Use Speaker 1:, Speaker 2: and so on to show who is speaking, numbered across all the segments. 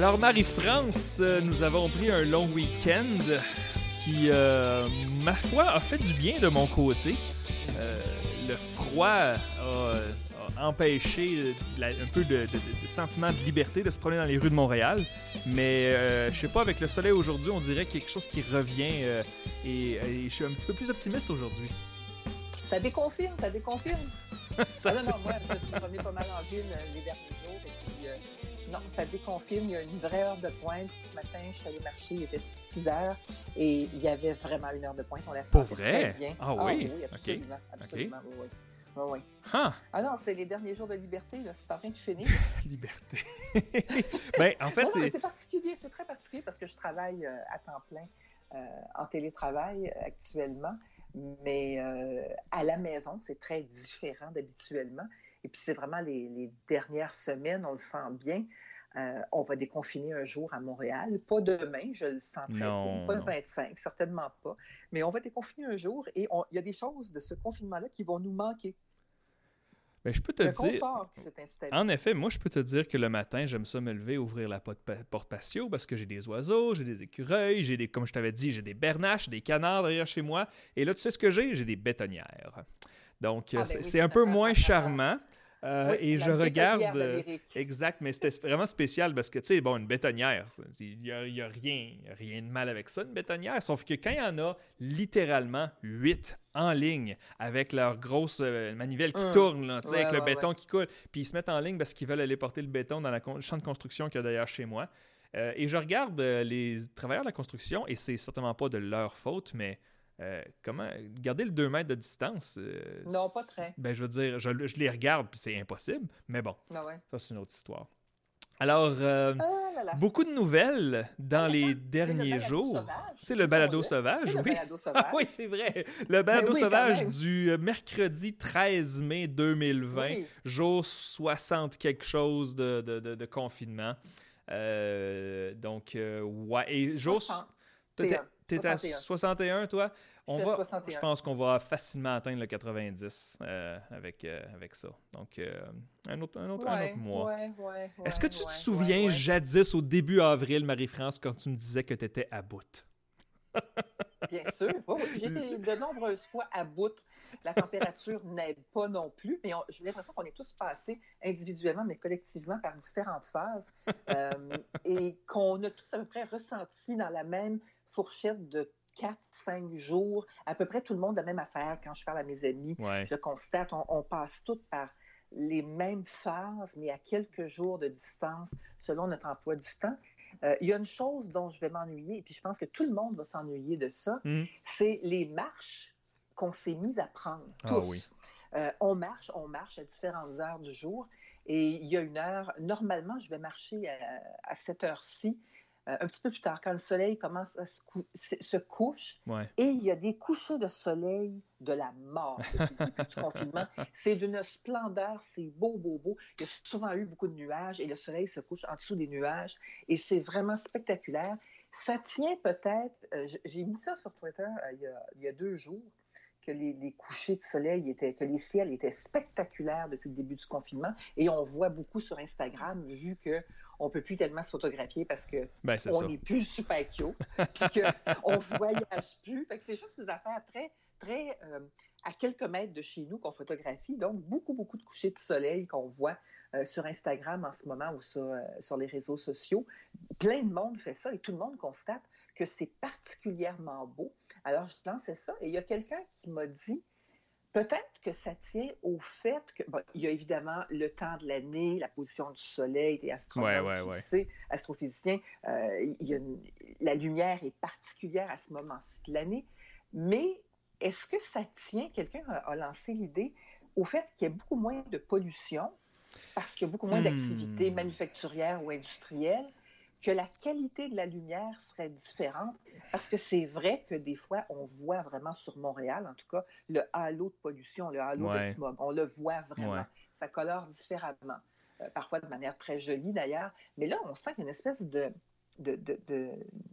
Speaker 1: Alors, Marie-France, euh, nous avons pris un long week-end qui, euh, ma foi, a fait du bien de mon côté. Euh, le froid a, a empêché la- un peu de, de- de sentiment de liberté de se promener dans les rues de Montréal. Mais euh, je sais pas, avec le soleil aujourd'hui, on dirait quelque chose qui revient et, et je suis un petit peu plus optimiste aujourd'hui.
Speaker 2: Ça déconfirme, ça déconfirme.
Speaker 1: Ça
Speaker 2: Ah non, non, moi, je me suis promené pas mal en ville les derniers jours. Et puis, non, ça déconfirme. Il y a une vraie heure de pointe. Ce matin, je suis allée marcher, il était 6 heures et il y avait vraiment une heure de pointe. On la
Speaker 1: Pour vrai?
Speaker 2: très bien.
Speaker 1: Ah oui?
Speaker 2: absolument. absolument oui, oui. Oui, oui.
Speaker 1: Ah,
Speaker 2: Ah non, c'est les derniers jours de liberté. là. C'est en train de finir.
Speaker 1: liberté. ben, en fait, c'est.
Speaker 2: particulier. C'est très particulier parce que je travaille euh, à temps plein euh, en télétravail euh, actuellement. Mais à la maison, c'est très différent d'habituellement. Et puis, c'est vraiment les, les dernières semaines, on le sent bien. Euh, on va déconfiner un jour à Montréal. Pas demain, je le sens très bien. Pas le
Speaker 1: non.
Speaker 2: 25, certainement pas. Mais on va déconfiner un jour et il y a des choses de ce confinement-là qui vont nous manquer.
Speaker 1: Ben, je peux te
Speaker 2: Le
Speaker 1: dire. En effet, moi, je peux te dire que le matin, j'aime ça me lever, ouvrir la porte porte patio parce que j'ai des oiseaux, j'ai des écureuils, j'ai des, comme je t'avais dit, j'ai des bernaches, des canards derrière chez moi. Et là, tu sais ce que j'ai? J'ai des bétonnières. Donc,
Speaker 2: Ah, ben
Speaker 1: c'est
Speaker 2: oui.
Speaker 1: un peu moins charmant. euh,
Speaker 2: Oui,
Speaker 1: et je regarde. euh. Exact, mais c'était vraiment spécial parce que, tu sais, bon, une bétonnière, il n'y a, y a rien, rien de mal avec ça, une bétonnière. Sauf que quand il y en a littéralement huit en ligne avec leur grosse euh, manivelle qui
Speaker 2: Mm.
Speaker 1: tourne, là, tu sais,
Speaker 2: Ouais,
Speaker 1: avec le
Speaker 2: ouais,
Speaker 1: béton qui coule, puis ils se mettent en ligne parce qu'ils veulent aller porter le béton dans la le champ de construction qu'il y a d'ailleurs chez moi. Et je regarde les travailleurs de la construction, et c'est certainement pas de leur faute, mais euh, comment garder le 2 mètres de distance euh,
Speaker 2: Non, pas très.
Speaker 1: Ben, je veux dire, je, je les regarde, puis c'est impossible, mais bon.
Speaker 2: Ah ouais.
Speaker 1: Ça, c'est une autre histoire. Alors, euh,
Speaker 2: Ah là là.
Speaker 1: beaucoup de nouvelles dans les
Speaker 2: le
Speaker 1: derniers jours. C'est le balado sauvage,
Speaker 2: le
Speaker 1: oui.
Speaker 2: balado sauvage.
Speaker 1: Ah oui, c'est vrai. Le balado
Speaker 2: oui, quand
Speaker 1: sauvage du mercredi 13 mai 2020,
Speaker 2: Oui.
Speaker 1: jour 60 quelque chose de, de- de- de confinement. Donc, ouais. Et jour...
Speaker 2: 60.
Speaker 1: Toi, T'es
Speaker 2: 61.
Speaker 1: t'es à
Speaker 2: 61.
Speaker 1: 61, toi? On va,
Speaker 2: 61.
Speaker 1: je pense qu'on va facilement atteindre le 90 euh, avec, euh, avec ça. Donc, euh, un, autre, un, autre, un autre mois.
Speaker 2: ouais, ouais,
Speaker 1: Est-ce que tu te souviens jadis au début avril, Marie-France, quand tu me disais que tu étais à bout?
Speaker 2: Bien sûr. J'ai été de nombreuses fois à bout. La température n'aide pas non plus, mais j'ai l'impression qu'on est tous passés individuellement, mais collectivement par différentes phases euh, et qu'on a tous à peu près ressenti dans la même fourchette de 4-5 jours, à peu près tout le monde la même affaire. Quand je parle à mes amis,
Speaker 1: Ouais.
Speaker 2: je constate, on, on passe toutes par les mêmes phases, mais à quelques jours de distance selon notre emploi du temps. Euh, il y a une chose dont je vais m'ennuyer, et puis je pense que tout le monde va s'ennuyer de ça,
Speaker 1: Mhm.
Speaker 2: c'est les marches qu'on s'est mis à prendre.
Speaker 1: Ah oui.
Speaker 2: Euh, on marche, on marche à différentes heures du jour. Et il y a une heure, normalement, je vais marcher à, à cette heure-ci, un petit peu plus tard, quand le soleil commence à se, cou- se- couche.
Speaker 1: Ouais.
Speaker 2: Et il y a des couchers de soleil de la mort depuis le début du confinement. C'est d'une splendeur, c'est beau, beau, beau. Il y a souvent eu beaucoup de nuages et le soleil se couche en dessous des nuages et c'est vraiment spectaculaire. Ça tient peut-être, euh, j'ai mis ça sur Twitter euh, il, y a, il y a deux jours, que les, les couchers de soleil étaient, que les ciels étaient spectaculaires depuis le début du confinement et on voit beaucoup sur Instagram vu que on peut plus tellement se photographier parce que
Speaker 1: Ben,
Speaker 2: on n'est plus super cute, puis qu'on ne voyage plus. Fait que c'est juste des affaires très, très euh, à quelques mètres de chez nous qu'on photographie. Donc, beaucoup, beaucoup de couchers de soleil qu'on voit euh, sur Instagram en ce moment ou sur, euh, sur les réseaux sociaux. Plein de monde fait ça et tout le monde constate que c'est particulièrement beau. Alors, je lançais ça et il y a quelqu'un qui m'a dit Peut-être que ça tient au fait que, bon, il y a évidemment le temps de l'année, la position du soleil, des
Speaker 1: Ouais, ouais, ouais.
Speaker 2: sais, astrophysiciens, euh, il y a une- la lumière est particulière à ce moment-ci de l'année, mais est-ce que ça tient, quelqu'un a, a lancé l'idée, au fait qu'il y a beaucoup moins de pollution, parce qu'il y a beaucoup moins
Speaker 1: Hmm.
Speaker 2: d'activités manufacturières ou industrielles, que la qualité de la lumière serait différente, parce que c'est vrai que des fois, on voit vraiment sur Montréal, en tout cas, le halo de pollution, le halo
Speaker 1: Ouais.
Speaker 2: de smog. On le voit vraiment.
Speaker 1: Ouais.
Speaker 2: Ça colore différemment, euh, parfois de manière très jolie d'ailleurs. Mais là, on sent qu'il y a une espèce de, de, de, de,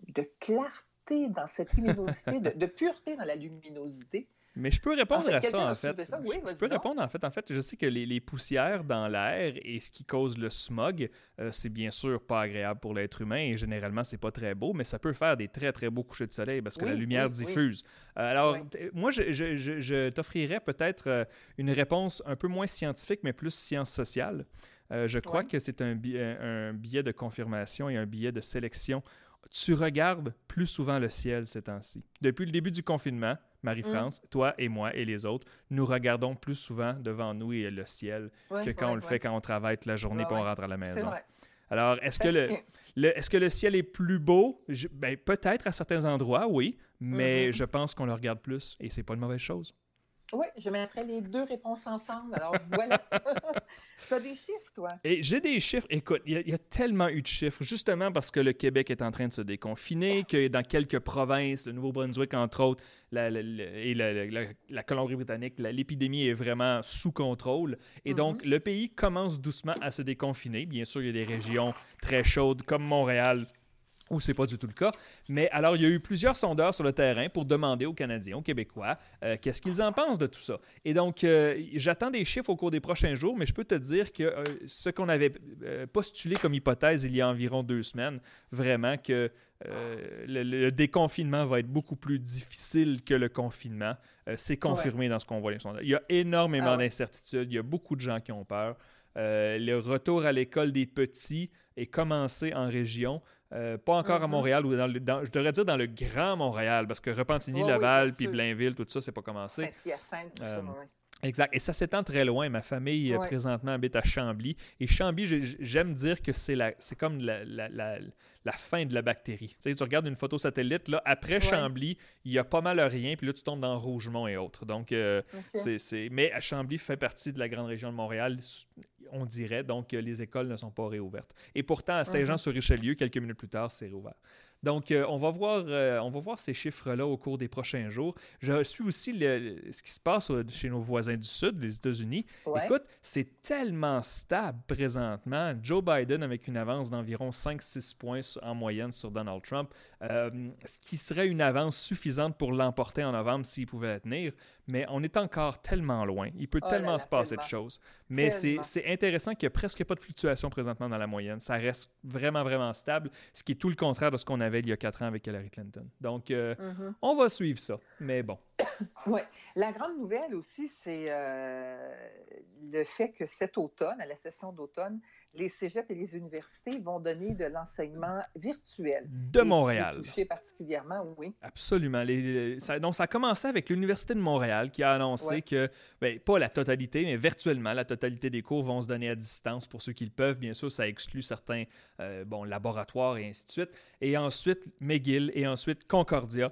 Speaker 2: de clarté dans cette luminosité, de, de pureté dans la luminosité
Speaker 1: Mais je peux répondre à ça, en fait. je, peux répondre, en fait. En fait, je sais que les, poussières dans l'air et ce qui cause le smog, euh, c'est bien sûr pas agréable pour l'être humain et généralement, c'est pas très beau, mais ça peut faire des très, très beaux couchers de soleil parce que la lumière diffuse. Euh, alors, moi, je, je t'offrirais peut-être euh, une réponse un peu moins scientifique, mais plus science sociale. je crois que c'est un, un billet de confirmation et un billet de sélection tu regardes plus souvent le ciel ces temps-ci. Depuis le début du confinement, Marie-France, mm. toi et moi et les autres, nous regardons plus souvent devant nous et le ciel que quand on le fait quand on travaille toute la journée et on rentre à la maison. Alors, est-ce que le, est-ce que le ciel est plus beau? ben, peut-être à certains endroits, oui, mais mm-hmm. je pense qu'on le regarde plus et c'est pas une mauvaise chose.
Speaker 2: Oui, je mettrais les deux réponses ensemble. Alors voilà. tu as des chiffres, toi?
Speaker 1: Et j'ai des chiffres. Écoute, il y, a tellement eu de chiffres, justement parce que le Québec est en train de se déconfiner, que dans quelques provinces, le Nouveau-Brunswick, entre autres, et la, Colombie-Britannique, l'épidémie est vraiment sous contrôle. Et donc, mm-hmm. le pays commence doucement à se déconfiner. Bien sûr, il y a des régions très chaudes comme Montréal ou c'est pas du tout le cas. Mais alors, il y a eu plusieurs sondeurs sur le terrain pour demander aux Canadiens, aux Québécois, euh, qu'est-ce qu'ils en pensent de tout ça. Et donc, euh, j'attends des chiffres au cours des prochains jours, mais je peux te dire que euh, ce qu'on avait postulé comme hypothèse il y a environ deux semaines, vraiment que le, déconfinement va être beaucoup plus difficile que le confinement, c'est confirmé dans ce qu'on voit les sondages. Il y a énormément ah d'incertitudes, il y a beaucoup de gens qui ont peur. le retour à l'école des petits est commencé en région. Euh, pas encore à mm-hmm. Montréal ou dans, le, je devrais dire dans le grand Montréal, parce que Repentigny, Laval, puis Blainville, tout ça, c'est pas commencé.
Speaker 2: Euh,
Speaker 1: exact. Et ça s'étend très loin. Ma famille euh, présentement habite à Chambly. Et Chambly, j'aime dire que c'est comme la, la, fin de la bactérie. Tu, sais, tu regardes une photo satellite, là, après Chambly, il y a pas mal rien, puis là, tu tombes dans Rougemont et autres. Donc, c'est. Mais Chambly fait partie de la grande région de Montréal on dirait. Donc, les écoles ne sont pas réouvertes. Et pourtant, à Saint-Jean-sur-Richelieu, quelques minutes plus tard, c'est réouvert. Donc, euh, on, va voir, euh, on va voir ces chiffres-là au cours des prochains jours. Je suis aussi ce qui se passe euh, chez nos voisins du Sud, les États-Unis. Écoute, c'est tellement stable présentement. Joe Biden avec une avance d'environ 5-6 points en moyenne sur Donald Trump, ce qui serait une avance suffisante pour l'emporter en novembre s'il pouvait la tenir. Mais on est encore tellement loin. Il peut oh tellement se passer de choses. Mais c'est intéressant qu'il n'y a presque pas de fluctuation présentement dans la moyenne. Ça reste vraiment, vraiment stable, ce qui est tout le contraire de ce qu'on a il y a quatre ans avec Hillary Clinton. Donc, euh, mm-hmm. on va suivre ça. Mais bon.
Speaker 2: oui. La grande nouvelle aussi, c'est euh, le fait que cet automne, à la session d'automne, les cégeps et les universités vont donner de l'enseignement virtuel.
Speaker 1: De Montréal.
Speaker 2: Touché particulièrement, oui.
Speaker 1: Absolument. ça, donc, ça a commencé avec l'Université de Montréal qui a annoncé que, ben, pas la totalité, mais virtuellement, la totalité des cours vont se donner à distance pour ceux qui le peuvent. Bien sûr, ça exclut certains euh, bon, laboratoires et ainsi de suite. Et ensuite, McGill et ensuite Concordia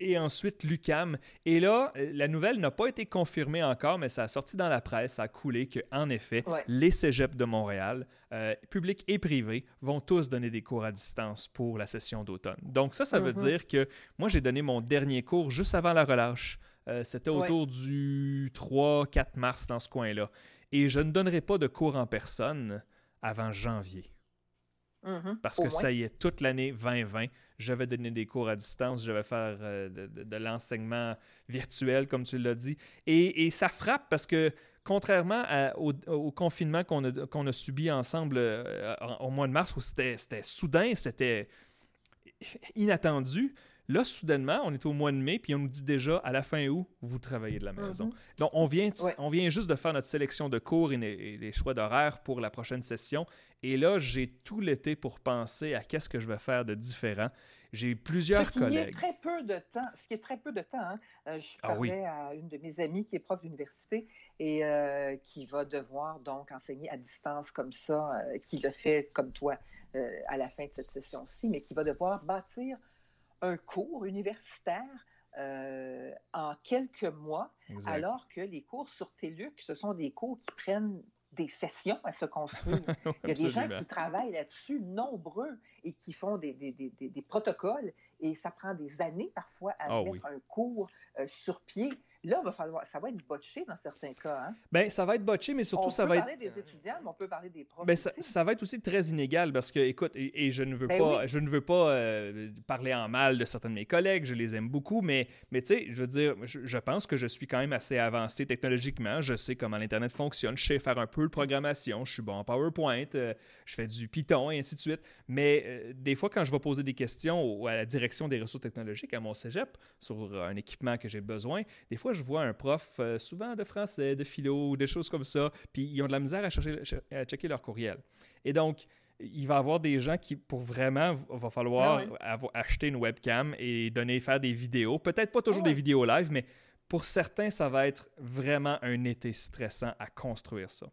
Speaker 1: et ensuite l'UCAM. Et là, euh, la nouvelle n'a pas été confirmée encore, mais ça a sorti dans la presse, ça a coulé qu'en effet, les cégeps de Montréal, euh, publics et privés, vont tous donner des cours à distance pour la session d'automne. Donc ça, ça veut mm-hmm. dire que moi, j'ai donné mon dernier cours juste avant la relâche. Euh, c'était autour du 3-4 mars dans ce coin-là. Et je ne donnerai pas de cours en personne avant janvier. Mm-hmm. Parce que ça y est, toute l'année 2020, je vais donner des cours à distance, je vais faire euh, de, l'enseignement virtuel, comme tu l'as dit. Et, ça frappe parce que, contrairement au, confinement qu'on a, a, subi ensemble euh, au mois de mars, où c'était soudain, c'était inattendu, Là, soudainement, on est au mois de mai, puis on nous dit déjà à la fin août, vous travaillez de la maison. Mhm. Donc, on vient, on vient juste de faire notre sélection de cours et, les choix d'horaire pour la prochaine session. Et là, j'ai tout l'été pour penser à qu'est-ce que je vais faire de différent. J'ai plusieurs
Speaker 2: ce qui
Speaker 1: collègues.
Speaker 2: Est très peu de temps, ce qui est très peu de temps. Hein. Euh, je ah parlais à une de mes amies qui est prof d'université et euh, qui va devoir donc enseigner à distance comme ça, euh, qui le fait comme toi à la fin de cette session-ci, mais qui va devoir bâtir un cours universitaire euh, en quelques mois, alors que les cours sur TELUC, ce sont des cours qui prennent des sessions à se construire. Il y a des gens qui travaillent là-dessus, nombreux, et qui font des, des, des, protocoles, et ça prend des années parfois à ah mettre un cours euh, sur pied. Là, va falloir, ça va être botché dans certains cas. Hein?
Speaker 1: Ben, ça va être botché, mais surtout, ça va être.
Speaker 2: On peut parler des étudiants, mais on peut parler des profs.
Speaker 1: Ben, ça, ça, va être aussi très inégal parce que, écoute, et, je ne veux
Speaker 2: Ben
Speaker 1: pas,
Speaker 2: oui.
Speaker 1: je ne veux pas euh, parler en mal de certains de mes collègues, je les aime beaucoup, mais, mais tu sais, je veux dire, je, je pense que je suis quand même assez avancé technologiquement. Je sais comment l'Internet fonctionne, je sais faire un peu de programmation, je suis bon en PowerPoint, euh, je fais du Python et ainsi de suite. Mais euh, des fois, quand je vais poser des questions au- à la direction des ressources technologiques à mon cégep sur un équipement que j'ai besoin, des fois, je vois un prof, euh, souvent de français, de philo, des choses comme ça, puis ils ont de la misère à, chercher, à checker leur courriel. Et donc, il va y avoir des gens qui, pour vraiment, va falloir
Speaker 2: Ah ouais.
Speaker 1: acheter une webcam et donner, faire des vidéos. Peut-être pas toujours
Speaker 2: Ah ouais.
Speaker 1: des vidéos live, mais pour certains, ça va être vraiment un été stressant à construire ça.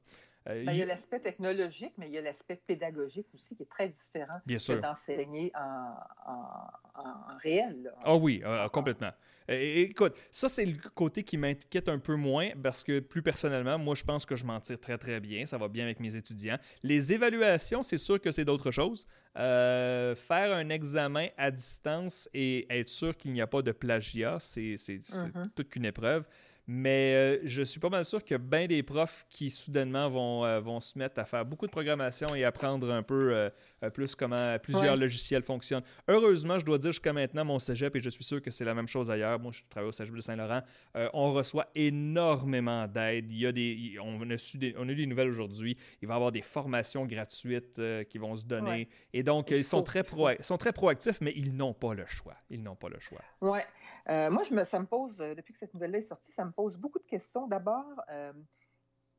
Speaker 1: Euh,
Speaker 2: Ben, il y a l'aspect technologique, mais il y a l'aspect pédagogique aussi qui est très différent
Speaker 1: Bien
Speaker 2: que d'enseigner en, en- en- en réel.
Speaker 1: Ah oui, euh, complètement. Et- écoute, ça, c'est le côté qui m'inquiète un peu moins parce que plus personnellement, moi, je pense que je m'en tire très, très bien. Ça va bien avec mes étudiants. Les évaluations, c'est sûr que c'est d'autres choses. Euh, faire un examen à distance et être sûr qu'il n'y a pas de plagiat, c'est
Speaker 2: Mhm.
Speaker 1: toute qu'une épreuve. Mais euh, je suis pas mal sûr a bien des profs qui soudainement vont, euh, vont se mettre à faire beaucoup de programmation et apprendre un peu euh, euh, plus comment plusieurs
Speaker 2: Ouais.
Speaker 1: logiciels fonctionnent. Heureusement, je dois dire jusqu'à maintenant, mon cégep, et je suis sûr que c'est la même chose ailleurs, moi je travaille au cégep de Saint-Laurent, euh, on reçoit énormément d'aide. Il y a des, on, a su des- on a eu des nouvelles aujourd'hui. Il va y avoir des formations gratuites euh, qui vont se donner.
Speaker 2: Ouais.
Speaker 1: Et donc,
Speaker 2: Il
Speaker 1: ils sont
Speaker 2: faut,
Speaker 1: très, pro- sont très proactifs, mais ils n'ont pas le choix. Ils n'ont pas le choix.
Speaker 2: Ouais. Euh, moi, je me, ça me pose, euh, depuis que cette nouvelle-là est sortie, ça me pose beaucoup de questions. D'abord, euh,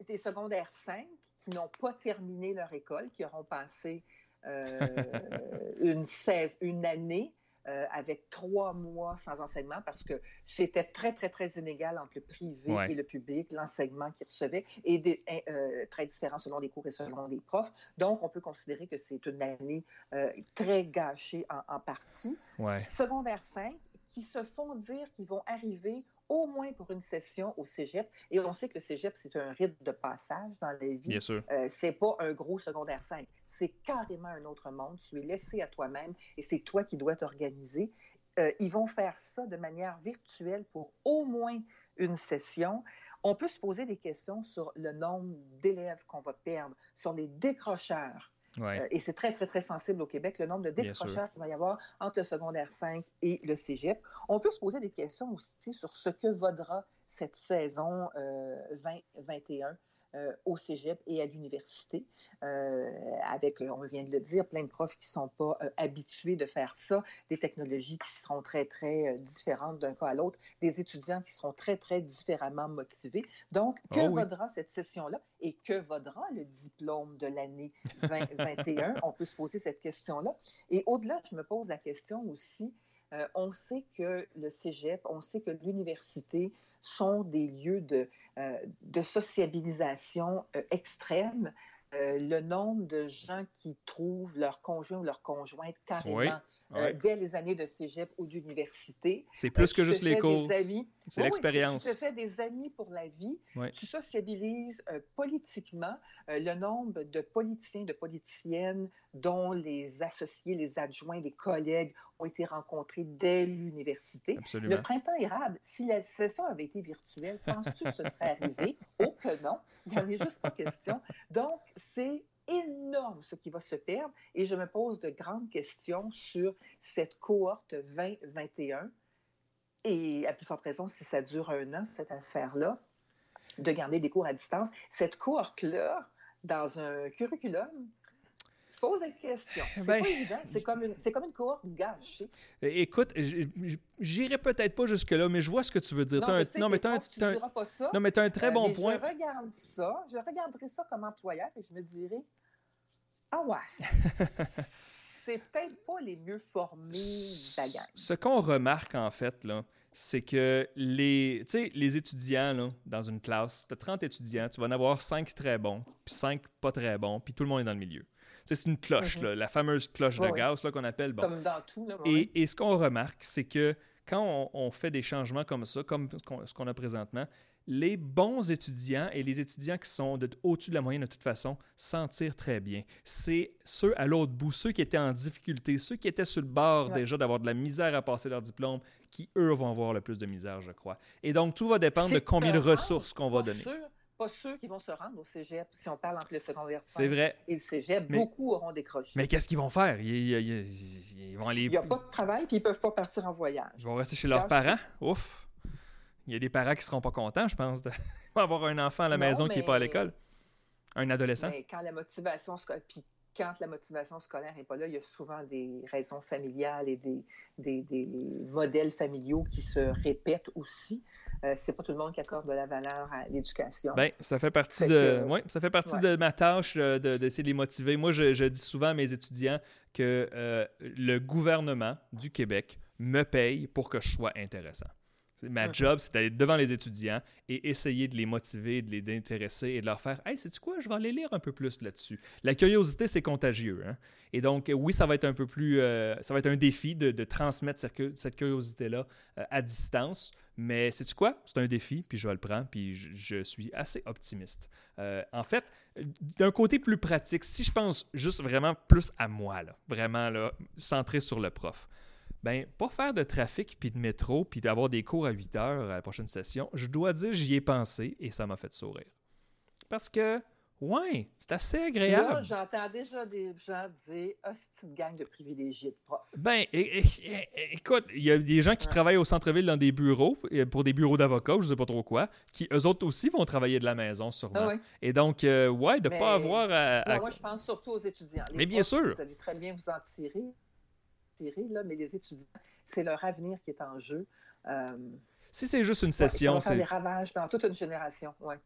Speaker 2: des secondaires 5 qui n'ont pas terminé leur école, qui auront passé euh, une, 16, une année euh, avec trois mois sans enseignement parce que c'était très, très, très inégal entre le privé
Speaker 1: Ouais.
Speaker 2: et le public, l'enseignement qu'ils recevaient, et des, euh, très différent selon les cours et selon les profs. Donc, on peut considérer que c'est une année euh, très gâchée en, en partie
Speaker 1: Ouais.
Speaker 2: secondaire 5 qui se font dire qu'ils vont arriver au moins pour une session au cégep. Et on sait que le cégep, c'est un rite de passage dans la vie.
Speaker 1: Bien sûr.
Speaker 2: Euh, c'est pas un gros secondaire 5. C'est carrément un autre monde. Tu es laissé à toi-même et c'est toi qui dois t'organiser. Euh, ils vont faire ça de manière virtuelle pour au moins une session. On peut se poser des questions sur le nombre d'élèves qu'on va perdre, sur les décrocheurs.
Speaker 1: Ouais.
Speaker 2: Euh, et c'est très, très, très sensible au Québec, le nombre de décrocheurs qu'il va y avoir entre le secondaire 5 et le cégep. On peut se poser des questions aussi sur ce que vaudra cette saison euh, 2021 euh, au cégep et à l'université, euh, avec, on vient de le dire, plein de profs qui ne sont pas euh, habitués de faire ça, des technologies qui seront très, très euh, différentes d'un cas à l'autre, des étudiants qui seront très, très différemment motivés. Donc, que
Speaker 1: Oh oui.
Speaker 2: vaudra cette session-là et que vaudra le diplôme de l'année 2021? on peut se poser cette question-là. Et au-delà, je me pose la question aussi, euh, on sait que le cégep, on sait que l'université sont des lieux de, euh, de sociabilisation euh, extrême. Le nombre de gens qui trouvent leur conjoint ou leur conjointe carrément
Speaker 1: Oui,
Speaker 2: euh, dès les années de cégep ou d'université.
Speaker 1: C'est plus
Speaker 2: Euh,
Speaker 1: que
Speaker 2: tu
Speaker 1: juste
Speaker 2: te
Speaker 1: les cours. C'est
Speaker 2: Oui, oui,
Speaker 1: l'expérience.
Speaker 2: Tu te fais des amis pour la vie.
Speaker 1: Ouais.
Speaker 2: Tu sociabilises euh, politiquement. Le nombre de politiciens, de politiciennes dont les associés, les adjoints, les collègues ont été rencontrés dès l'université.
Speaker 1: Absolument.
Speaker 2: Le printemps érable, si la session avait été virtuelle, penses-tu que ce serait arrivé? Oh que non, il n'y en est juste pas question. Donc, c'est énorme ce qui va se perdre et je me pose de grandes questions sur cette cohorte 2021 et à plus forte raison, si ça dure un an, cette affaire-là, de garder des cours à distance, cette cohorte-là, dans un curriculum, se pose des questions. C'est
Speaker 1: Ben-
Speaker 2: pas évident, c'est comme, une, c'est comme une cohorte gâchée.
Speaker 1: Écoute, j'irai peut-être pas jusque-là, mais je vois ce que tu veux dire.
Speaker 2: Non,
Speaker 1: T'as
Speaker 2: je
Speaker 1: un- non, mais un-
Speaker 2: tu
Speaker 1: t'as un-
Speaker 2: diras pas ça.
Speaker 1: non, mais t'as un très
Speaker 2: Euh,
Speaker 1: bon
Speaker 2: mais
Speaker 1: point.
Speaker 2: Je regarde ça, je regarderai ça comme employeur et je me dirai Ah ouais, c'est peut-être pas les mieux formés de la gang.
Speaker 1: Ce qu'on remarque, en fait, là, c'est que les, les étudiants, là, dans une classe, tu as 30 étudiants, tu vas en avoir 5 très bons, puis 5 pas très bons, puis tout le monde est dans le milieu. C'est une cloche,
Speaker 2: Mhm.
Speaker 1: là, la fameuse cloche
Speaker 2: Ouais,
Speaker 1: de là, qu'on appelle. Bon.
Speaker 2: Comme dans tout. Là, ouais.
Speaker 1: Et, et ce qu'on remarque, c'est que quand on, on fait des changements comme ça, comme ce qu'on, ce qu'on a présentement, les bons étudiants et les étudiants qui sont au-dessus de la moyenne de toute façon s'en tirent très bien. C'est ceux à l'autre bout, ceux qui étaient en difficulté, ceux qui étaient sur le bord déjà d'avoir de la misère à passer leur diplôme, qui eux vont avoir le plus de misère, je crois. Et donc tout va dépendre de combien de ressources qu'on va donner.
Speaker 2: pas ceux qui vont se rendre au cégep, si on parle entre le secondaire
Speaker 1: C'est vrai.
Speaker 2: et le cégep, beaucoup auront décroché.
Speaker 1: Mais qu'est-ce qu'ils vont faire? Ils,
Speaker 2: vont aller... Il n'y a pas de travail, puis ils ne peuvent pas partir en voyage.
Speaker 1: Ils vont rester chez leurs parents? Ouf! Il y a des parents qui ne seront pas contents, je pense, d'avoir un enfant à la maison qui n'est pas à l'école. Un adolescent.
Speaker 2: Mais quand la motivation, puis quand la motivation scolaire n'est pas là, il y a souvent des raisons familiales et des, des, modèles familiaux qui se répètent aussi. Euh, c'est pas tout le monde qui accorde de la valeur à l'éducation.
Speaker 1: Bien, ça fait partie de, ça fait partie de ma tâche euh, d'essayer de, les motiver. Moi, je, dis souvent à mes étudiants que euh, le gouvernement du Québec me paye pour que je sois intéressant. Ma job, c'est d'aller devant les étudiants et essayer de les motiver, de les intéresser et de leur faire Hey, sais-tu quoi, je vais aller lire un peu plus là-dessus. La curiosité, c'est contagieux. Hein? Et donc, oui, ça va être un peu plus. Euh, ça va être un défi de, transmettre cette, curiosité-là euh, à distance. Mais sais-tu quoi? C'est un défi, puis je le prends, puis je, suis assez optimiste. Euh, en fait, d'un côté plus pratique, si je pense juste vraiment plus à moi, là, vraiment là, centré sur le prof ben pas faire de trafic puis de métro puis d'avoir des cours à 8 heures à la prochaine session, je dois dire j'y ai pensé et ça m'a fait sourire. Parce que ouais, c'est assez agréable.
Speaker 2: j'entends déjà des gens dire ah c'est une gang de privilégiés de profs.
Speaker 1: Ben écoute, il y a des gens qui travaillent au centre-ville dans des bureaux pour des bureaux d'avocats, je sais pas trop quoi, qui eux autres aussi vont travailler de la maison sûrement. Ah et donc euh, ouais, de ne pas avoir à,
Speaker 2: Moi je pense surtout aux étudiants.
Speaker 1: Mais bien sûr.
Speaker 2: Vous allez très bien vous en tirer là, mais les étudiants, c'est leur avenir qui est en jeu. Euh,
Speaker 1: si c'est juste une session,
Speaker 2: c'est. des ravages dans toute une génération, ouais.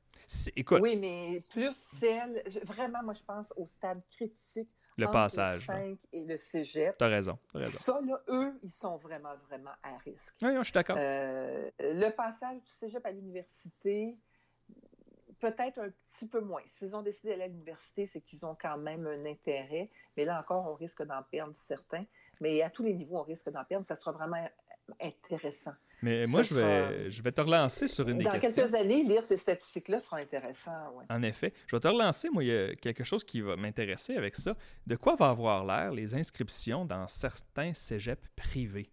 Speaker 2: Écoute... Oui, mais plus celle. Vraiment, moi, je pense au stade critique.
Speaker 1: Le passage.
Speaker 2: Le 5 et le cégep.
Speaker 1: T'as raison, as raison.
Speaker 2: Ça, là, eux, ils sont vraiment, vraiment à risque.
Speaker 1: Oui, je suis d'accord. Euh,
Speaker 2: le passage du cégep à l'université, peut-être un petit peu moins. S'ils ont décidé d'aller à l'université, c'est qu'ils ont quand même un intérêt. Mais là encore, on risque d'en perdre certains. Mais à tous les niveaux, on risque d'en perdre. Ça sera vraiment intéressant.
Speaker 1: Mais moi, je vais, je vais te relancer sur une des questions.
Speaker 2: Dans quelques années, lire ces statistiques-là sera intéressant.
Speaker 1: En effet. Je vais te relancer. Moi, il y a quelque chose qui va m'intéresser avec ça. De quoi va avoir l'air les inscriptions dans certains cégeps privés?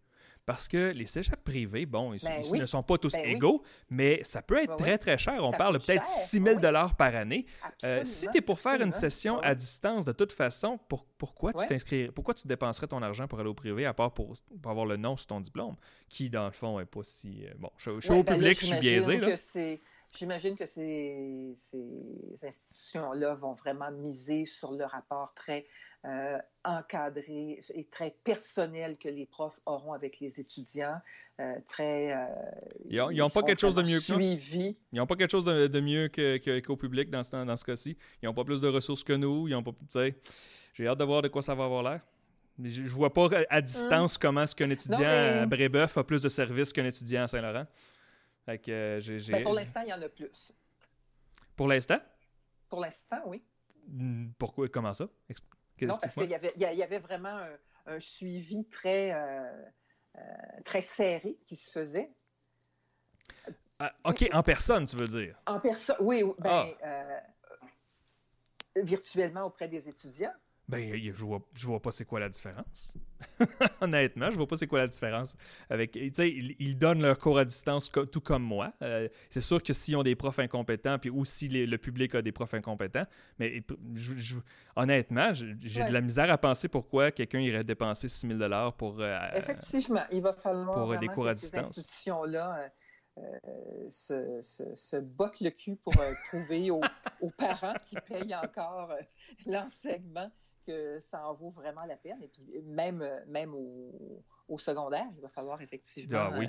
Speaker 1: Parce que les cégeps privés, bon, ils, ben ne sont pas tous ben égaux, mais ça peut être ben très, très cher. On parle peut-être 6 000 par année. Euh, si tu es pour faire une session à distance, de toute façon, pourquoi tu t'inscrirais, pourquoi tu dépenserais ton argent pour aller au privé à part pour, avoir le nom sur ton diplôme, qui, dans le fond, n'est pas si... Euh, bon, je, suis au public, je suis biaisé.
Speaker 2: J'imagine que ces, ces institutions-là vont vraiment miser sur le rapport très euh, encadré et très personnel que les profs auront avec les étudiants. Euh, très. Euh,
Speaker 1: ils n'ont pas quelque chose de mieux
Speaker 2: que nous. Ils
Speaker 1: n'ont pas quelque chose de, mieux qu'au public dans ce, dans ce cas-ci? Ils n'ont pas plus de ressources que nous? Ils ont pas. J'ai hâte de voir de quoi ça va avoir l'air. Je, ne vois pas à distance hum. comment est-ce qu'un étudiant à Brébeuf a plus de services qu'un étudiant à Saint-Laurent.
Speaker 2: Ben, pour l'instant, il y en a plus.
Speaker 1: Pour l'instant?
Speaker 2: Pour l'instant, oui.
Speaker 1: Pourquoi? Comment ça?
Speaker 2: Non, parce qu'il y avait, il y avait vraiment un, suivi très, euh, euh, très serré qui se faisait.
Speaker 1: Ah, OK, en personne, tu veux dire?
Speaker 2: En personne, oui. Ben, ah. euh, virtuellement auprès des étudiants.
Speaker 1: Ben, je vois, je vois pas c'est quoi la différence. Honnêtement, je vois pas c'est quoi la différence. Avec, sais, ils, donnent leur cours à distance tout comme moi. Euh, c'est sûr que s'ils ont des profs incompétents, puis aussi le public a des profs incompétents, mais honnêtement, j'ai de la misère à penser pourquoi quelqu'un irait dépenser 6 000 pour.
Speaker 2: Euh, Effectivement, il va falloir
Speaker 1: pour des cours à distance.
Speaker 2: Ces institutions-là. Euh, se, se, bottent le cul pour trouver aux, aux, parents qui payent encore l'enseignement que ça en vaut vraiment la peine. Et puis même, même au, secondaire, il va falloir effectivement ah,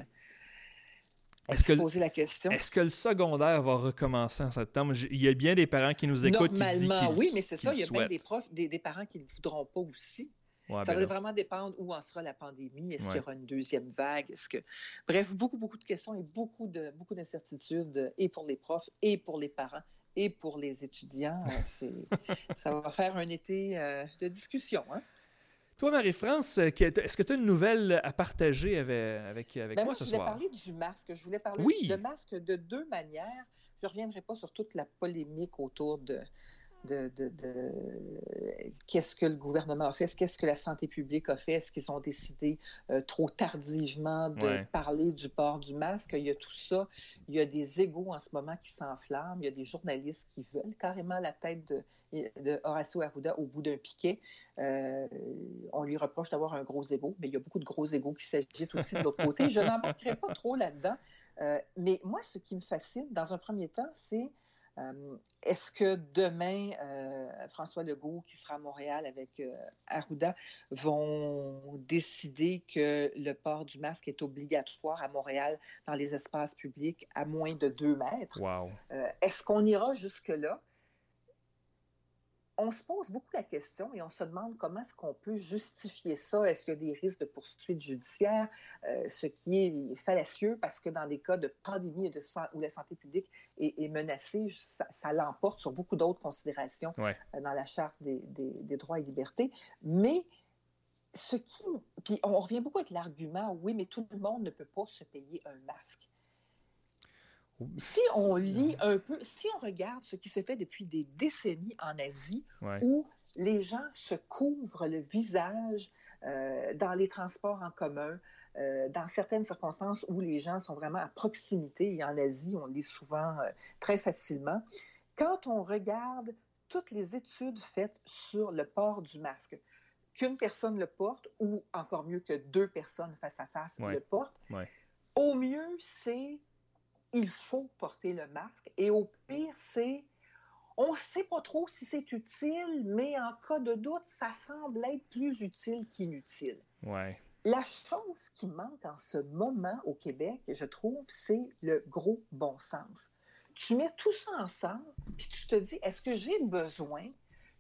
Speaker 2: euh, se poser la question.
Speaker 1: Est-ce que le secondaire va recommencer en septembre? Il y a bien des parents qui nous écoutent
Speaker 2: qui
Speaker 1: disent
Speaker 2: oui, mais c'est ça. Il y a bien des profs, des, parents qui ne voudront pas aussi. ça ben va vraiment dépendre où en sera la pandémie. Est-ce qu'il y aura une deuxième vague? Est-ce que... Bref, beaucoup, beaucoup de questions et beaucoup, de, beaucoup d'incertitudes et pour les profs et pour les parents et pour les étudiants. Euh, ça va faire un été euh, de discussion. Hein?
Speaker 1: Toi, Marie-France, est-ce que tu as une nouvelle à partager avec, avec,
Speaker 2: ben
Speaker 1: moi, ce
Speaker 2: soir?
Speaker 1: Je
Speaker 2: voulais parler du masque. Je voulais parler
Speaker 1: oui.
Speaker 2: du masque de deux manières. Je ne reviendrai pas sur toute la polémique autour de, de, qu'est-ce que le gouvernement a fait, qu'est-ce que la santé publique a fait, est-ce qu'ils ont décidé euh, trop tardivement de parler du port du masque? Il y a tout ça. Il y a des égaux en ce moment qui s'enflamment. Il y a des journalistes qui veulent carrément la tête de, de Horacio Arruda au bout d'un piquet. Euh, on lui reproche d'avoir un gros ego, mais il y a beaucoup de gros égaux qui s'agitent aussi de l'autre côté. Je n'embarquerai pas trop là-dedans. Euh, mais moi, ce qui me fascine, dans un premier temps, c'est euh, est-ce que demain, euh, François Legault, qui sera à Montréal avec euh, Arruda, vont décider que le port du masque est obligatoire à Montréal dans les espaces publics à moins de deux mètres? Est-ce qu'on ira jusque-là? On se pose beaucoup la question et on se demande comment est-ce qu'on peut justifier ça. Est-ce qu'il y a des risques de poursuites judiciaires, euh, ce qui est fallacieux parce que dans des cas de pandémie et de où la santé publique est, menacée, ça, l'emporte sur beaucoup d'autres considérations euh, dans la Charte des, des, droits et libertés. Mais ce qui... Puis on revient beaucoup avec l'argument, oui, mais tout le monde ne peut pas se payer un masque. Si on lit un peu, si on regarde ce qui se fait depuis des décennies en Asie, où les gens se couvrent le visage euh, dans les transports en commun, euh, dans certaines circonstances où les gens sont vraiment à proximité, et en Asie, on lit souvent euh, très facilement, quand on regarde toutes les études faites sur le port du masque, qu'une personne le porte, ou encore mieux que deux personnes face à face le portent, au mieux, c'est il faut porter le masque. Et au pire, c'est on ne sait pas trop si c'est utile, mais en cas de doute, ça semble être plus utile qu'inutile.
Speaker 1: Ouais.
Speaker 2: La chose qui manque en ce moment au Québec, je trouve, c'est le gros bon sens. Tu mets tout ça ensemble, puis tu te dis, est-ce que j'ai besoin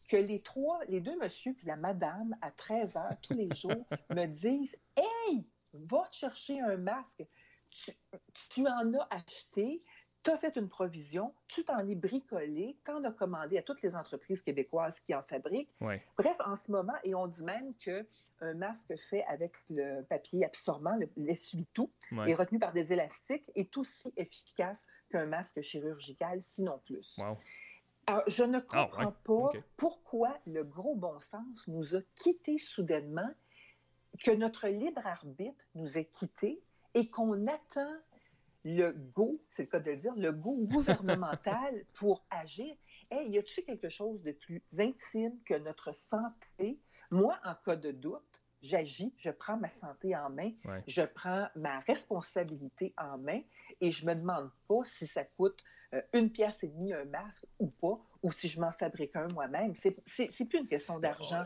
Speaker 2: que les trois, les deux monsieur puis la madame, à 13 heures tous les jours, me disent, hey, va chercher un masque tu, en as acheté, tu as fait une provision, tu t'en es bricolé, tu en as commandé à toutes les entreprises québécoises qui en fabriquent. Bref, en ce moment, et on dit même que un masque fait avec le papier absorbant, l'essuie-tout, et retenu par des élastiques, est aussi efficace qu'un masque chirurgical, sinon plus. Alors, je ne ah, comprends pas pourquoi le gros bon sens nous a quittés soudainement, que notre libre arbitre nous ait quittés et qu'on attend le go, c'est le cas de le dire, le go gouvernemental pour agir. Hey, y a-t-il quelque chose de plus intime que notre santé? Moi, en cas de doute, j'agis, je prends ma santé en main, je prends ma responsabilité en main et je me demande pas si ça coûte euh, une pièce et demie un masque ou pas, ou si je m'en fabrique un moi-même. C'est plus une question d'argent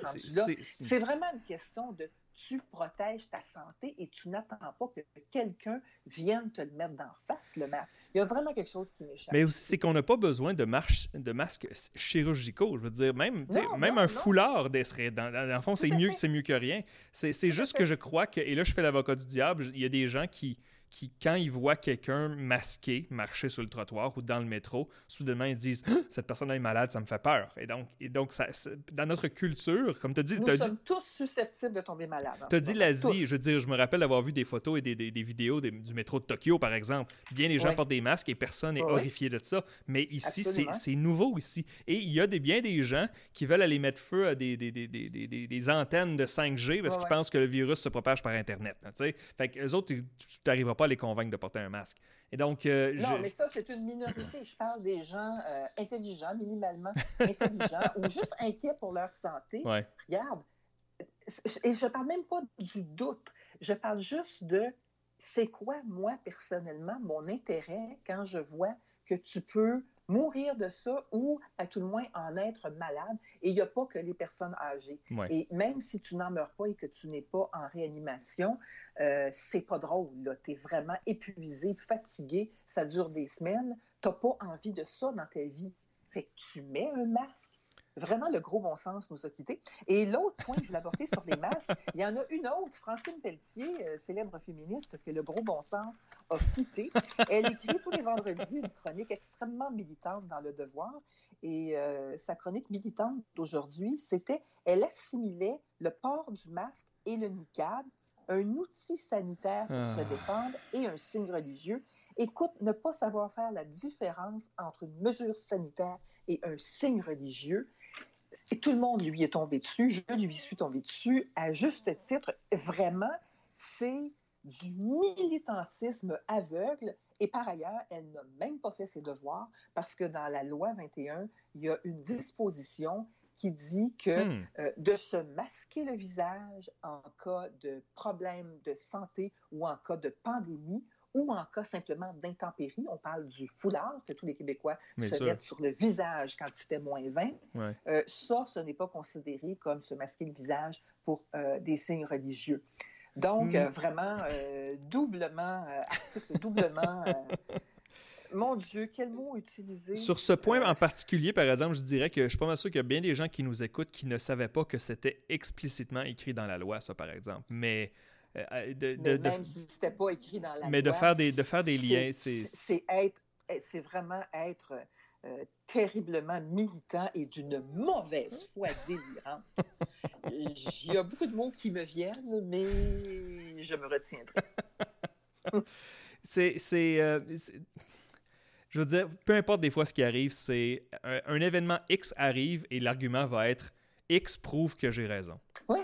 Speaker 2: C'est vraiment une question de tu protèges ta santé et tu n'attends pas que quelqu'un vienne te le mettre d'en face, le masque. Il y a vraiment quelque chose qui m'échappe.
Speaker 1: Mais aussi, c'est qu'on n'a pas besoin de, de masques chirurgicaux. Je veux dire, même, même un foulard, serait, dans, dans, le fond, c'est mieux, mieux que rien. C'est juste que je crois que, et là, je fais l'avocat du diable, il y a des gens qui qui, quand ils voient quelqu'un masqué marcher sur le trottoir ou dans le métro, soudainement ils se disent ah, Cette personne est malade, ça me fait peur. Et donc, et donc ça, dans notre culture, comme tu as dit.
Speaker 2: Nous sommes tous susceptibles de tomber malade.
Speaker 1: Tu as dit l'Asie. Je veux dire, je me rappelle avoir vu des photos et des, des, vidéos du métro de Tokyo, par exemple. Bien, les gens portent des masques et personne n'est horrifié de ça. Mais ici, c'est nouveau ici. Et il y a des, bien des gens qui veulent aller mettre feu à des, des antennes de 5G parce qu'ils pensent que le virus se propage par Internet. fait que autres, tu n'arriveras pas les convaincre de porter un masque. Et donc,
Speaker 2: euh, non, mais ça, c'est une minorité. Je parle des gens euh, intelligents, minimalement intelligents, ou juste inquiets pour leur santé. Regarde, et je parle même pas du doute. Je parle juste de c'est quoi, moi, personnellement, mon intérêt quand je vois que tu peux mourir de ça ou à tout le moins en être malade. Et il n'y a pas que les personnes âgées. Et même si tu n'en meurs pas et que tu n'es pas en réanimation, euh, c'est pas drôle. Tu es vraiment épuisé, fatigué, ça dure des semaines. Tu n'as pas envie de ça dans ta vie. Fait que tu mets un masque vraiment, le gros bon sens nous a quittés. Et l'autre point que je voulais apporter sur les masques, il y en a une autre, Francine Pelletier, euh, célèbre féministe que le gros bon sens a quitté. Elle écrit tous les vendredis une chronique extrêmement militante dans Le Devoir. Et euh, sa chronique militante d'aujourd'hui, c'était elle assimilait le port du masque et le niqab un outil sanitaire pour se ah. défendre et un signe religieux. Écoute, ne pas savoir faire la différence entre une mesure sanitaire et un signe religieux, et tout le monde lui est tombé dessus, je lui suis tombé dessus, à juste titre. Vraiment, c'est du militantisme aveugle. Et par ailleurs, elle n'a même pas fait ses devoirs parce que dans la loi 21, il y a une disposition qui dit que hmm. euh, de se masquer le visage en cas de problème de santé ou en cas de pandémie ou en cas simplement d'intempérie, on parle du foulard que tous les Québécois se mettent sur le visage quand il fait moins 20, euh, ça, ce n'est pas considéré comme se masquer le visage pour euh, des signes religieux. Donc, hmm. vraiment, doublement, article doublement mon Dieu, quel mot utiliser?
Speaker 1: Sur ce point euh, en particulier, par exemple, je dirais que je suis pas mal sûr qu'il y a bien des gens qui nous écoutent qui ne savaient pas que c'était explicitement écrit dans la loi, ça, par exemple. Mais.
Speaker 2: Euh, euh, de, de, même si c'était pas écrit dans la
Speaker 1: mais
Speaker 2: loi.
Speaker 1: de faire des, de faire des liens, c'est.
Speaker 2: C'est être. C'est vraiment être. terriblement militant et d'une mauvaise foi délirante. Il y a beaucoup de mots qui me viennent, mais je me retiendrai.
Speaker 1: c'est je veux dire, peu importe des fois ce qui arrive, c'est un, événement X arrive et l'argument va être X prouve que j'ai raison.
Speaker 2: Oui.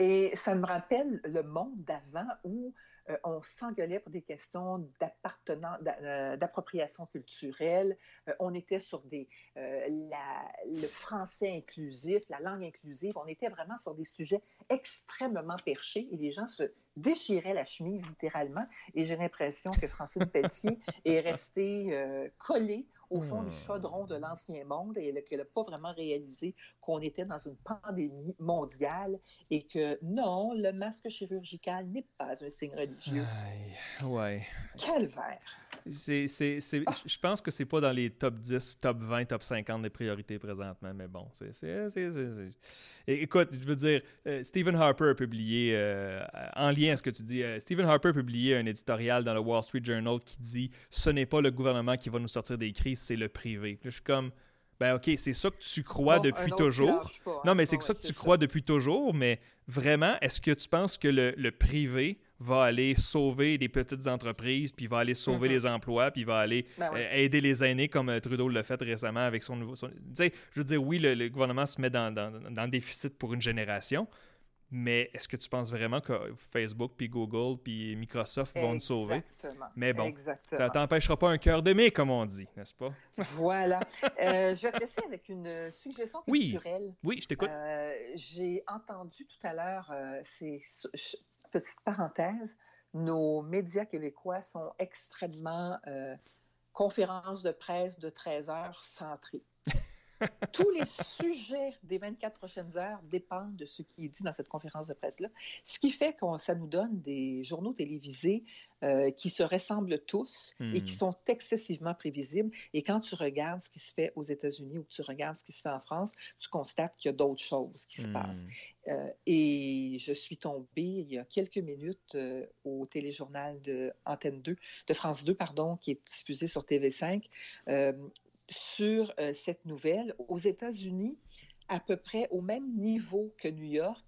Speaker 2: Et ça me rappelle le monde d'avant où euh, on s'engueulait pour des questions euh, d'appropriation culturelle. Euh, on était sur des, le français inclusif, la langue inclusive. On était vraiment sur des sujets extrêmement perchés et les gens se déchiraient la chemise littéralement. Et j'ai l'impression que Francine Pelletier est restée collée au fond du hmm. chaudron de l'ancien monde et qu'elle n'a pas vraiment réalisé qu'on était dans une pandémie mondiale et que non, le masque chirurgical n'est pas un signe religieux.
Speaker 1: Aïe, ouais.
Speaker 2: Calvaire.
Speaker 1: C'est, c'est, c'est, Je pense que c'est pas dans les top 10, top 20, top 50 des priorités présentement, mais bon. C'est, écoute, je veux dire, euh, Stephen Harper a publié, euh, en lien à ce que tu dis, euh, Stephen Harper a publié un éditorial dans le Wall Street Journal qui dit Ce n'est pas le gouvernement qui va nous sortir des crises, c'est le privé. je suis comme. Ben ok, c'est ça que tu crois depuis toujours. Hein. non, mais c'est ça que tu crois depuis toujours, mais vraiment, est-ce que tu penses que le, le privé va aller sauver des petites entreprises, puis va aller sauver mm-hmm. les emplois, puis va aller ben euh, aider les aînés comme euh, Trudeau l'a fait récemment avec son nouveau... Tu sais, je veux dire, oui, le, gouvernement se met dans, dans, dans, le déficit pour une génération, mais est-ce que tu penses vraiment que Facebook, puis Google, puis Microsoft vont nous sauver? Mais bon, ça t'empêchera pas un cœur de mai, comme on dit, n'est-ce pas?
Speaker 2: Voilà. Euh, je vais te laisser avec une suggestion culturelle.
Speaker 1: Oui, oui je t'écoute.
Speaker 2: J'ai entendu tout à l'heure, c'est petite parenthèse, nos médias québécois sont extrêmement euh, conférences de presse de 13 heures centrées. Tous les sujets des 24 prochaines heures dépendent de ce qui est dit dans cette conférence de presse-là, ce qui fait que ça nous donne des journaux télévisés euh, qui se ressemblent tous et qui hmm. sont excessivement prévisibles. Et quand tu regardes ce qui se fait aux États-Unis ou tu regardes ce qui se fait en France, tu constates qu'il y a d'autres choses qui se hmm. passent. Euh, et je suis tombée il y a quelques minutes euh, au téléjournal de Antenne 2, de France 2, pardon, qui est diffusé sur TV5 sur euh, cette nouvelle. Aux États-Unis, à peu près au même niveau que New York,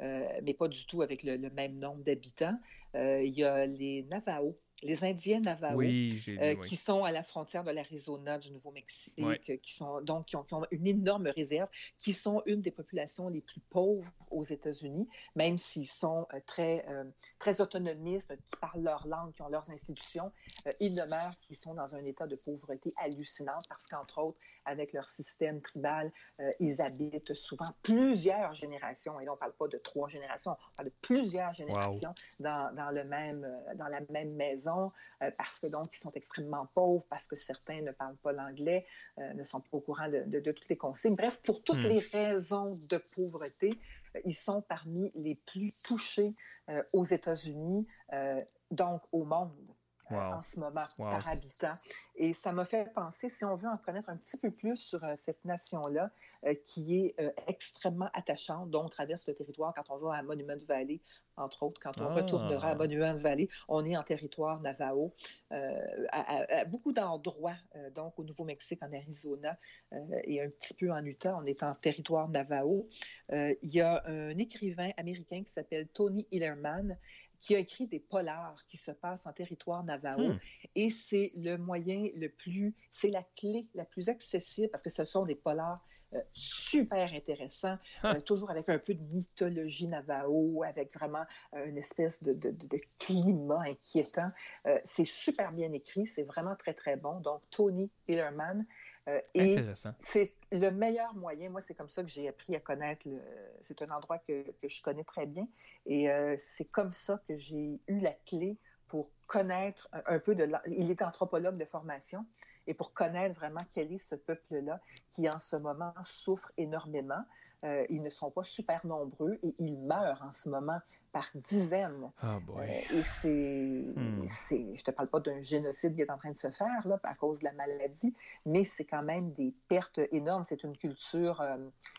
Speaker 2: euh, mais pas du tout avec le, même nombre d'habitants, euh, il y a les Navajos les Indiens Navajo, euh, qui sont à la frontière de l'Arizona, du Nouveau-Mexique, euh, qui sont donc qui ont, une énorme réserve, qui sont une des populations les plus pauvres aux États-Unis, même s'ils sont euh, très très autonomistes, qui parlent leur langue, qui ont leurs institutions, ils demeurent qu'ils sont dans un état de pauvreté hallucinant parce qu'entre autres, avec leur système tribal, ils habitent souvent plusieurs générations. Et là, on ne parle pas de trois générations, on parle de plusieurs générations dans, dans, le même dans la même maison euh, parce que donc ils sont extrêmement pauvres, parce que certains ne parlent pas l'anglais, euh, ne sont pas au courant de, toutes les consignes. Bref, pour toutes hmm. les raisons de pauvreté, euh, ils sont parmi les plus touchés aux États-Unis, donc au monde. En ce moment par habitant. Et ça m'a fait penser, si on veut en connaître un petit peu plus sur cette nation-là, qui est extrêmement attachante, dont on traverse le territoire quand on va à Monument Valley, entre autres, quand on retournera à ah. Monument Valley, on est en territoire Navajo, à, beaucoup d'endroits, donc au Nouveau-Mexique, en Arizona et un petit peu en Utah, on est en territoire Navajo. il y a un écrivain américain qui s'appelle Tony Hillerman, qui a écrit des polars qui se passent en territoire Navajo. Hmm. Et c'est le moyen le plus, c'est la clé la plus accessible parce que ce sont des polars euh, super intéressants, ah. euh, toujours avec un peu de mythologie Navajo, avec vraiment euh, une espèce de, de, de climat inquiétant. c'est super bien écrit, c'est vraiment très, très bon. Donc, Tony Hillerman, euh, et c'est le meilleur moyen. Moi, c'est comme ça que j'ai appris à connaître. Le... C'est un endroit que, que, je connais très bien. Et euh, c'est comme ça que j'ai eu la clé pour connaître un, peu de. Il est anthropologue de formation. Et pour connaître vraiment quel est ce peuple-là qui, en ce moment, souffre énormément. Euh, ils ne sont pas super nombreux et ils meurent en ce moment par dizaines.
Speaker 1: Oh
Speaker 2: et c'est, hmm. je te parle pas d'un génocide qui est en train de se faire là, à cause de la maladie, mais c'est quand même des pertes énormes. C'est une culture, euh,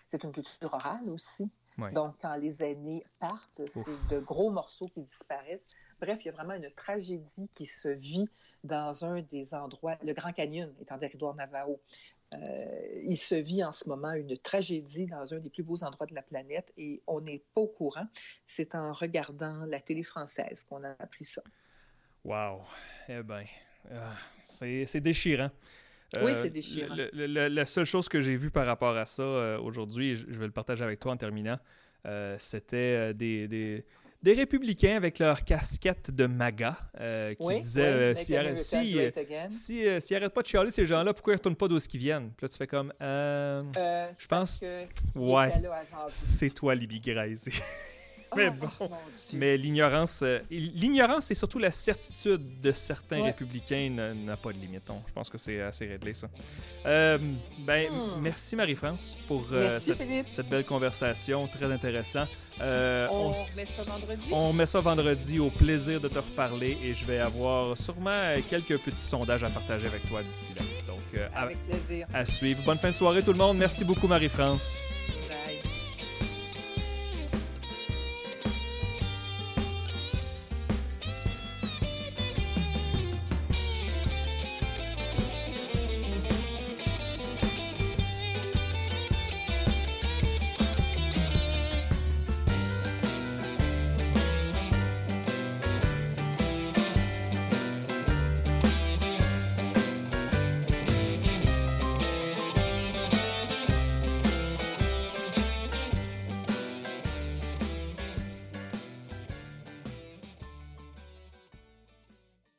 Speaker 2: c'est une culture orale aussi. Donc, quand les aînés partent, c'est de gros morceaux qui disparaissent. Bref, il y a vraiment une tragédie qui se vit dans un des endroits. Le Grand Canyon est en territoire Navajo. Euh, il se vit en ce moment une tragédie dans un des plus beaux endroits de la planète et on n'est pas au courant. C'est en regardant la télé française qu'on a appris ça.
Speaker 1: Wow! Eh bien, ah, c'est déchirant.
Speaker 2: oui, c'est euh, déchirant.
Speaker 1: la seule chose que j'ai vue par rapport à ça euh, aujourd'hui, je, vais le partager avec toi en terminant, c'était des, des républicains avec leur casquette de MAGA euh, qui disaient si, si, si, arrêtent pas de chialer ces gens-là, pourquoi ils retournent pas d'où ils viennent? Puis là, tu fais comme euh, euh, Je pense. Ouais. C'est toi, Libby Grace. mais oh, bon. mais l'ignorance, l'ignorance et surtout la certitude de certains républicains n'a pas de limite. Je pense que c'est assez réglé, ça. ben, hmm. merci Marie-France pour cette, cette, belle conversation, très intéressant.
Speaker 2: Euh, on, met ça vendredi?
Speaker 1: On met ça vendredi. Au plaisir de te reparler et je vais avoir sûrement quelques petits sondages à partager avec toi d'ici là.
Speaker 2: Donc, euh, avec à, plaisir.
Speaker 1: à suivre. Bonne fin de soirée tout le monde. Merci beaucoup Marie-France.